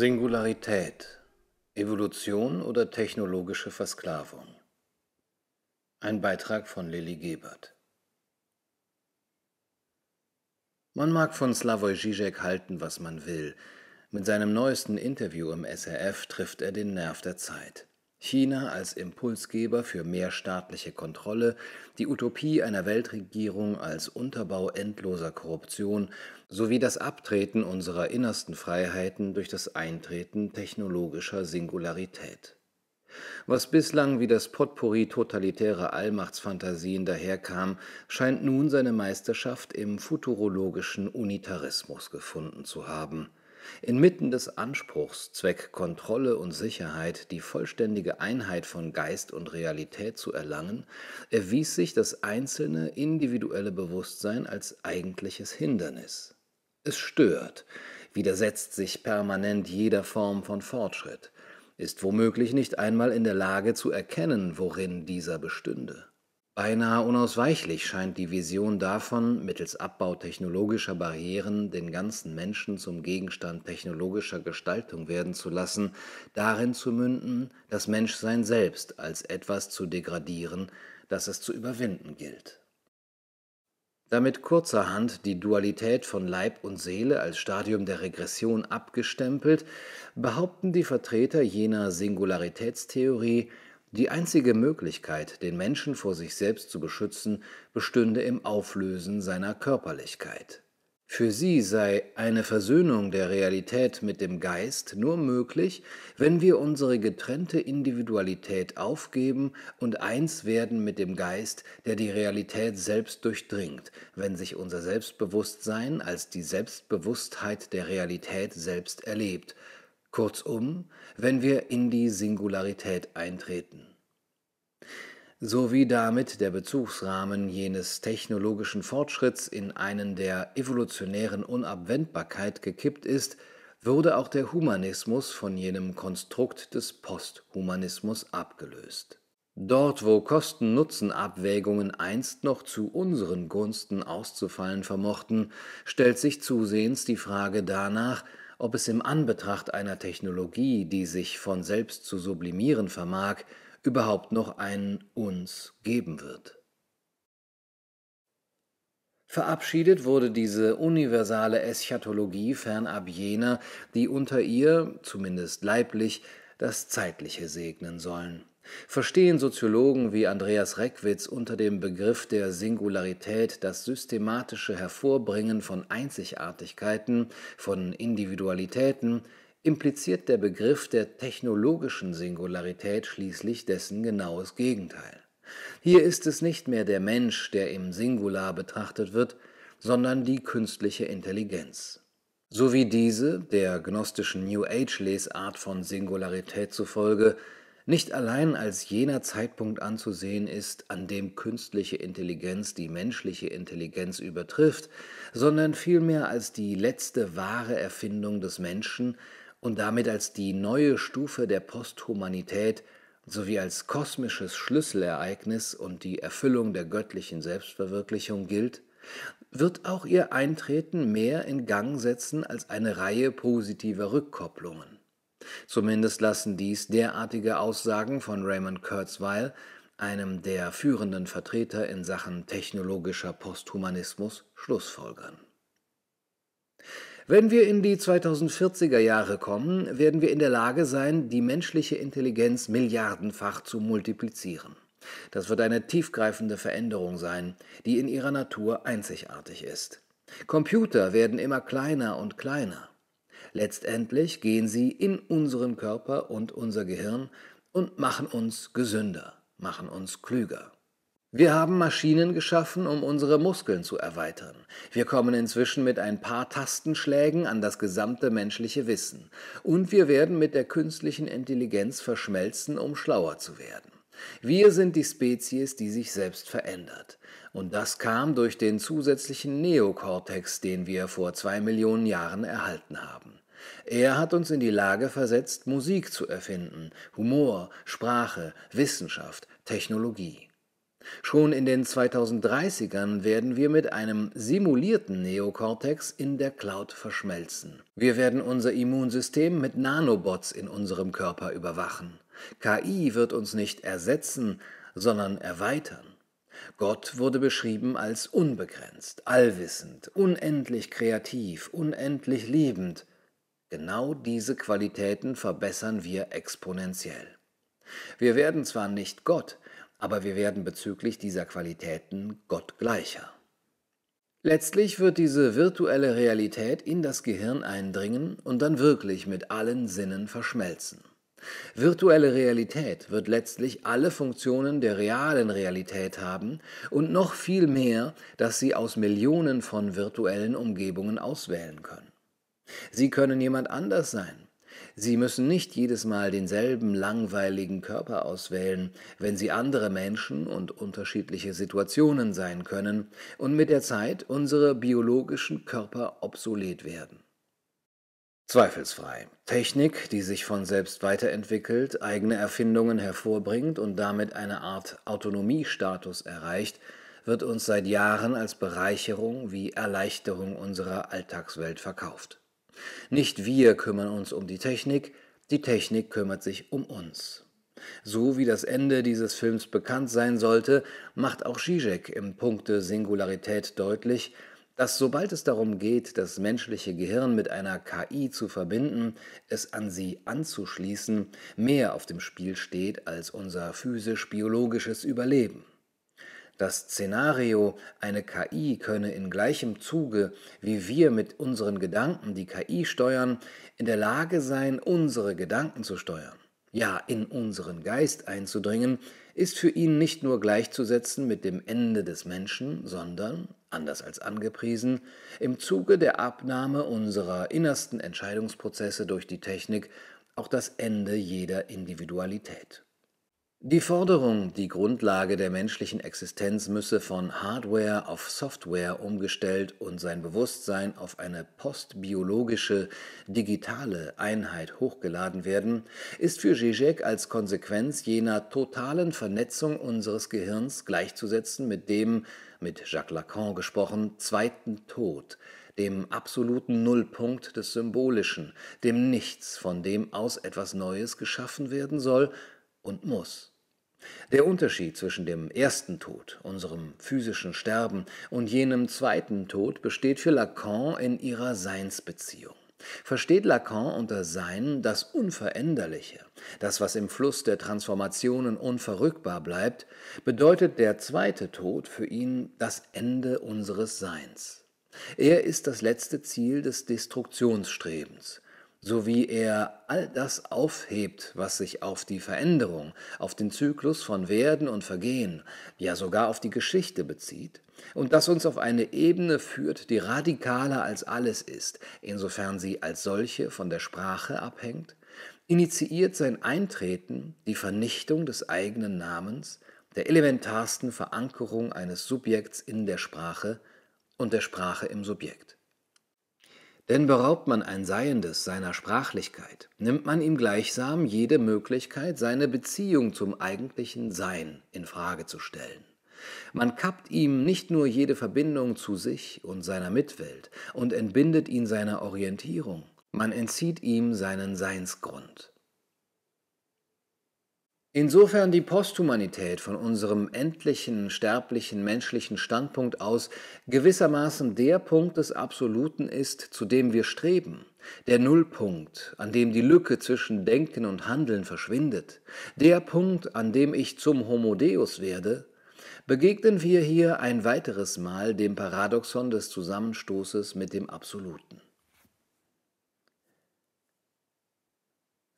Singularität Evolution oder technologische Versklavung Ein Beitrag von Lilly Gebert Man mag von Slavoj Žižek halten, was man will. Mit seinem neuesten Interview im SRF trifft er den Nerv der Zeit. China als Impulsgeber für mehr staatliche Kontrolle, die Utopie einer Weltregierung als Unterbau endloser Korruption sowie das Abtreten unserer innersten Freiheiten durch das Eintreten technologischer Singularität. Was bislang wie das Potpourri totalitärer Allmachtsfantasien daherkam, scheint nun seine Meisterschaft im futurologischen Unitarismus gefunden zu haben Inmitten des Anspruchs, Zweck Kontrolle und Sicherheit die vollständige Einheit von Geist und Realität zu erlangen, erwies sich das einzelne individuelle Bewusstsein als eigentliches Hindernis. Es stört, widersetzt sich permanent jeder Form von Fortschritt, ist womöglich nicht einmal in der Lage zu erkennen, worin dieser bestünde. Beinahe unausweichlich scheint die Vision davon, mittels Abbau technologischer Barrieren den ganzen Menschen zum Gegenstand technologischer Gestaltung werden zu lassen, darin zu münden, das Menschsein selbst als etwas zu degradieren, das es zu überwinden gilt. Damit kurzerhand die Dualität von Leib und Seele als Stadium der Regression abgestempelt, behaupten die Vertreter jener Singularitätstheorie, die einzige Möglichkeit, den Menschen vor sich selbst zu beschützen, bestünde im Auflösen seiner Körperlichkeit. Für sie sei eine Versöhnung der Realität mit dem Geist nur möglich, wenn wir unsere getrennte Individualität aufgeben und eins werden mit dem Geist, der die Realität selbst durchdringt, wenn sich unser Selbstbewusstsein als die Selbstbewusstheit der Realität selbst erlebt Kurzum, wenn wir in die Singularität eintreten. So wie damit der Bezugsrahmen jenes technologischen Fortschritts in einen der evolutionären Unabwendbarkeit gekippt ist, wurde auch der Humanismus von jenem Konstrukt des Posthumanismus abgelöst. Dort, wo Kosten-Nutzen-Abwägungen einst noch zu unseren Gunsten auszufallen vermochten, stellt sich zusehends die Frage danach, ob es im Anbetracht einer Technologie, die sich von selbst zu sublimieren vermag, überhaupt noch ein Uns geben wird. Verabschiedet wurde diese universale Eschatologie fernab jener, die unter ihr, zumindest leiblich, das Zeitliche segnen sollen. Verstehen Soziologen wie Andreas Reckwitz unter dem Begriff der Singularität das systematische Hervorbringen von Einzigartigkeiten, von Individualitäten, impliziert der Begriff der technologischen Singularität schließlich dessen genaues Gegenteil. Hier ist es nicht mehr der Mensch, der im Singular betrachtet wird, sondern die künstliche Intelligenz. So wie diese, der gnostischen New Age Lesart von Singularität zufolge, nicht allein als jener Zeitpunkt anzusehen ist, an dem künstliche Intelligenz die menschliche Intelligenz übertrifft, sondern vielmehr als die letzte wahre Erfindung des Menschen und damit als die neue Stufe der Posthumanität sowie als kosmisches Schlüsselereignis und die Erfüllung der göttlichen Selbstverwirklichung gilt, wird auch ihr Eintreten mehr in Gang setzen als eine Reihe positiver Rückkopplungen. Zumindest lassen dies derartige Aussagen von Raymond Kurzweil, einem der führenden Vertreter in Sachen technologischer Posthumanismus, schlussfolgern. Wenn wir in die 2040er Jahre kommen, werden wir in der Lage sein, die menschliche Intelligenz milliardenfach zu multiplizieren. Das wird eine tiefgreifende Veränderung sein, die in ihrer Natur einzigartig ist. Computer werden immer kleiner und kleiner. Letztendlich gehen sie in unseren Körper und unser Gehirn und machen uns gesünder, machen uns klüger. Wir haben Maschinen geschaffen, um unsere Muskeln zu erweitern. Wir kommen inzwischen mit ein paar Tastenschlägen an das gesamte menschliche Wissen. Und wir werden mit der künstlichen Intelligenz verschmelzen, um schlauer zu werden. Wir sind die Spezies, die sich selbst verändert. Und das kam durch den zusätzlichen Neokortex, den wir vor zwei Millionen Jahren erhalten haben. Er hat uns in die Lage versetzt, Musik zu erfinden, Humor, Sprache, Wissenschaft, Technologie. Schon in den 2030ern werden wir mit einem simulierten Neokortex in der Cloud verschmelzen. Wir werden unser Immunsystem mit Nanobots in unserem Körper überwachen. KI wird uns nicht ersetzen, sondern erweitern. Gott wurde beschrieben als unbegrenzt, allwissend, unendlich kreativ, unendlich liebend. Genau diese Qualitäten verbessern wir exponentiell. Wir werden zwar nicht Gott, aber wir werden bezüglich dieser Qualitäten gottgleicher. Letztlich wird diese virtuelle Realität in das Gehirn eindringen und dann wirklich mit allen Sinnen verschmelzen. Virtuelle Realität wird letztlich alle Funktionen der realen Realität haben und noch viel mehr, dass Sie aus Millionen von virtuellen Umgebungen auswählen können. Sie können jemand anders sein, Sie müssen nicht jedes Mal denselben langweiligen Körper auswählen, wenn Sie andere Menschen und unterschiedliche Situationen sein können und mit der Zeit unsere biologischen Körper obsolet werden. Zweifelsfrei. Technik, die sich von selbst weiterentwickelt, eigene Erfindungen hervorbringt und damit eine Art Autonomiestatus erreicht, wird uns seit Jahren als Bereicherung wie Erleichterung unserer Alltagswelt verkauft. Nicht wir kümmern uns um die Technik, die Technik kümmert sich um uns. So wie das Ende dieses Films bekannt sein sollte, macht auch Zizek im Punkte Singularität deutlich, dass sobald es darum geht, das menschliche Gehirn mit einer KI zu verbinden, es an sie anzuschließen, mehr auf dem Spiel steht als unser physisch-biologisches Überleben. Das Szenario, eine KI könne in gleichem Zuge, wie wir mit unseren Gedanken die KI steuern, in der Lage sein, unsere Gedanken zu steuern, ja in unseren Geist einzudringen, ist für ihn nicht nur gleichzusetzen mit dem Ende des Menschen, sondern, anders als angepriesen, im Zuge der Abnahme unserer innersten Entscheidungsprozesse durch die Technik auch das Ende jeder Individualität. Die Forderung, die Grundlage der menschlichen Existenz müsse von Hardware auf Software umgestellt und sein Bewusstsein auf eine postbiologische, digitale Einheit hochgeladen werden, ist für Zizek als Konsequenz jener totalen Vernetzung unseres Gehirns gleichzusetzen mit dem, mit Jacques Lacan gesprochen, zweiten Tod, dem absoluten Nullpunkt des Symbolischen, dem Nichts, von dem aus etwas Neues geschaffen werden soll und muss. Der Unterschied zwischen dem ersten Tod, unserem physischen Sterben, und jenem zweiten Tod besteht für Lacan in ihrer Seinsbeziehung. Versteht Lacan unter Sein das Unveränderliche, das, was im Fluss der Transformationen unverrückbar bleibt, bedeutet der zweite Tod für ihn das Ende unseres Seins. Er ist das letzte Ziel des Destruktionsstrebens, so wie er all das aufhebt, was sich auf die Veränderung, auf den Zyklus von Werden und Vergehen, ja sogar auf die Geschichte bezieht, und das uns auf eine Ebene führt, die radikaler als alles ist, insofern sie als solche von der Sprache abhängt, initiiert sein Eintreten die Vernichtung des eigenen Namens, der elementarsten Verankerung eines Subjekts in der Sprache und der Sprache im Subjekt. Denn beraubt man ein Seiendes seiner Sprachlichkeit, nimmt man ihm gleichsam jede Möglichkeit, seine Beziehung zum eigentlichen Sein in Frage zu stellen. Man kappt ihm nicht nur jede Verbindung zu sich und seiner Mitwelt und entbindet ihn seiner Orientierung, man entzieht ihm seinen Seinsgrund. Insofern die Posthumanität von unserem endlichen, sterblichen, menschlichen Standpunkt aus gewissermaßen der Punkt des Absoluten ist, zu dem wir streben, der Nullpunkt, an dem die Lücke zwischen Denken und Handeln verschwindet, der Punkt, an dem ich zum Homo Deus werde, begegnen wir hier ein weiteres Mal dem Paradoxon des Zusammenstoßes mit dem Absoluten.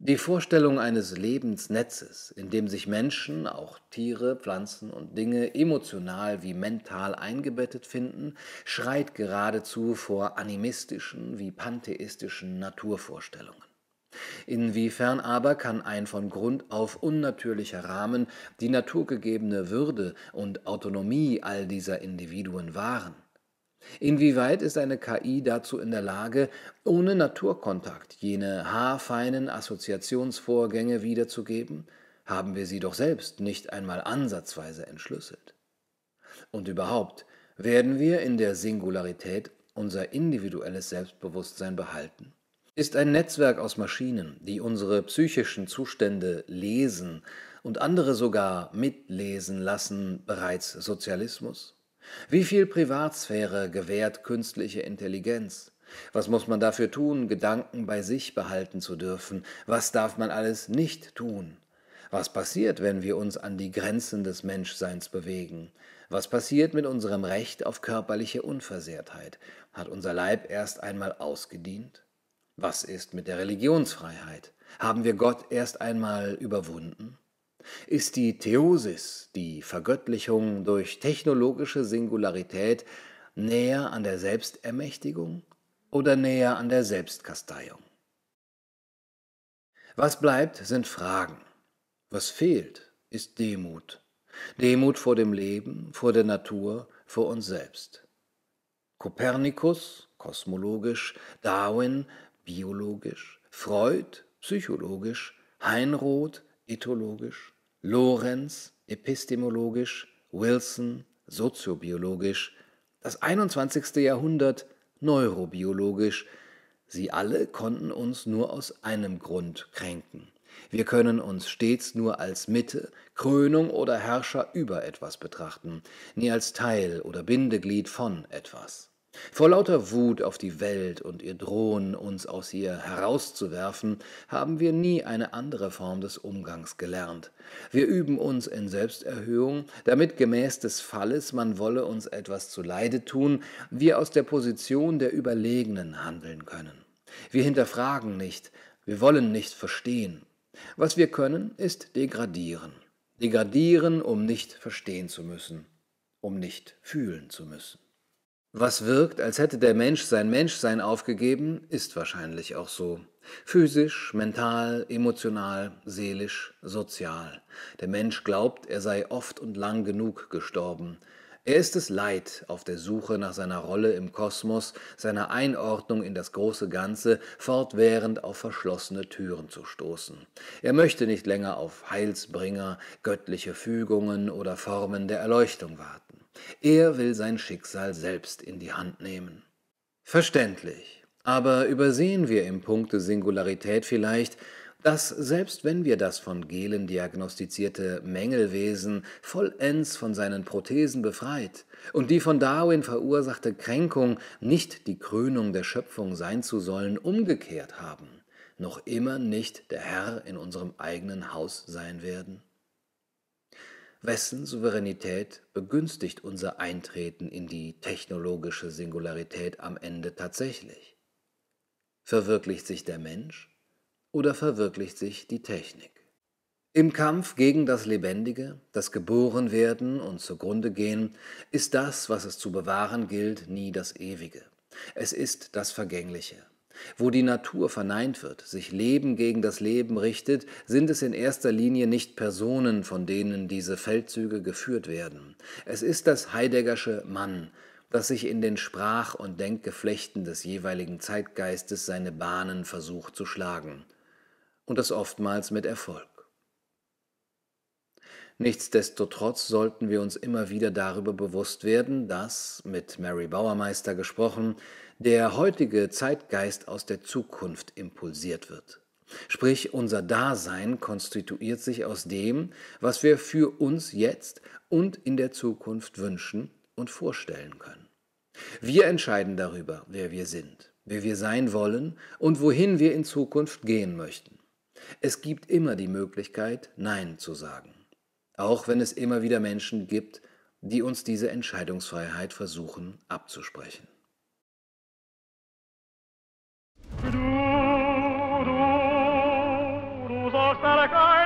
Die Vorstellung eines Lebensnetzes, in dem sich Menschen, auch Tiere, Pflanzen und Dinge emotional wie mental eingebettet finden, schreit geradezu vor animistischen wie pantheistischen Naturvorstellungen. Inwiefern aber kann ein von Grund auf unnatürlicher Rahmen die naturgegebene Würde und Autonomie all dieser Individuen wahren? Inwieweit ist eine KI dazu in der Lage, ohne Naturkontakt jene haarfeinen Assoziationsvorgänge wiederzugeben? Haben wir sie doch selbst nicht einmal ansatzweise entschlüsselt. Und überhaupt, werden wir in der Singularität unser individuelles Selbstbewusstsein behalten? Ist ein Netzwerk aus Maschinen, die unsere psychischen Zustände lesen und andere sogar mitlesen lassen, bereits Sozialismus? Wie viel Privatsphäre gewährt künstliche Intelligenz? Was muss man dafür tun, Gedanken bei sich behalten zu dürfen? Was darf man alles nicht tun? Was passiert, wenn wir uns an die Grenzen des Menschseins bewegen? Was passiert mit unserem Recht auf körperliche Unversehrtheit? Hat unser Leib erst einmal ausgedient? Was ist mit der Religionsfreiheit? Haben wir Gott erst einmal überwunden? Ist die Theosis, die Vergöttlichung durch technologische Singularität, näher an der Selbstermächtigung oder näher an der Selbstkasteiung? Was bleibt, sind Fragen. Was fehlt, ist Demut. Demut vor dem Leben, vor der Natur, vor uns selbst. Kopernikus, kosmologisch, Darwin, biologisch, Freud psychologisch, Heinroth ethologisch, Lorenz epistemologisch, Wilson soziobiologisch, das 21. Jahrhundert neurobiologisch, sie alle konnten uns nur aus einem Grund kränken. Wir können uns stets nur als Mitte, Krönung oder Herrscher über etwas betrachten, nie als Teil oder Bindeglied von etwas. Vor lauter Wut auf die Welt und ihr Drohen, uns aus ihr herauszuwerfen, haben wir nie eine andere Form des Umgangs gelernt. Wir üben uns in Selbsterhöhung, damit gemäß des Falles, man wolle uns etwas zu Leide tun, wir aus der Position der Überlegenen handeln können. Wir hinterfragen nicht, wir wollen nicht verstehen. Was wir können, ist degradieren. Degradieren, um nicht verstehen zu müssen, um nicht fühlen zu müssen. Was wirkt, als hätte der Mensch sein Menschsein aufgegeben, ist wahrscheinlich auch so. Physisch, mental, emotional, seelisch, sozial. Der Mensch glaubt, er sei oft und lang genug gestorben. Er ist es leid, auf der Suche nach seiner Rolle im Kosmos, seiner Einordnung in das große Ganze, fortwährend auf verschlossene Türen zu stoßen. Er möchte nicht länger auf Heilsbringer, göttliche Fügungen oder Formen der Erleuchtung warten. Er will sein Schicksal selbst in die Hand nehmen. Verständlich. Aber übersehen wir im Punkte Singularität vielleicht, dass selbst wenn wir das von Gehlen diagnostizierte Mängelwesen vollends von seinen Prothesen befreit und die von Darwin verursachte Kränkung nicht die Krönung der Schöpfung sein zu sollen, umgekehrt haben, noch immer nicht der Herr in unserem eigenen Haus sein werden? Wessen Souveränität begünstigt unser Eintreten in die technologische Singularität am Ende tatsächlich? Verwirklicht sich der Mensch oder verwirklicht sich die Technik? Im Kampf gegen das Lebendige, das Geborenwerden und zugrunde gehen, ist das, was es zu bewahren gilt, nie das Ewige. Es ist das Vergängliche. Wo die Natur verneint wird, sich Leben gegen das Leben richtet, sind es in erster Linie nicht Personen, von denen diese Feldzüge geführt werden. Es ist das Heideggersche Mann, das sich in den Sprach- und Denkgeflechten des jeweiligen Zeitgeistes seine Bahnen versucht zu schlagen. Und das oftmals mit Erfolg. Nichtsdestotrotz sollten wir uns immer wieder darüber bewusst werden, dass, mit Mary Bauermeister gesprochen, der heutige Zeitgeist aus der Zukunft impulsiert wird. Sprich, unser Dasein konstituiert sich aus dem, was wir für uns jetzt und in der Zukunft wünschen und vorstellen können. Wir entscheiden darüber, wer wir sind, wer wir sein wollen und wohin wir in Zukunft gehen möchten. Es gibt immer die Möglichkeit, Nein zu sagen auch wenn es immer wieder Menschen gibt, die uns diese Entscheidungsfreiheit versuchen abzusprechen. hasta a calle.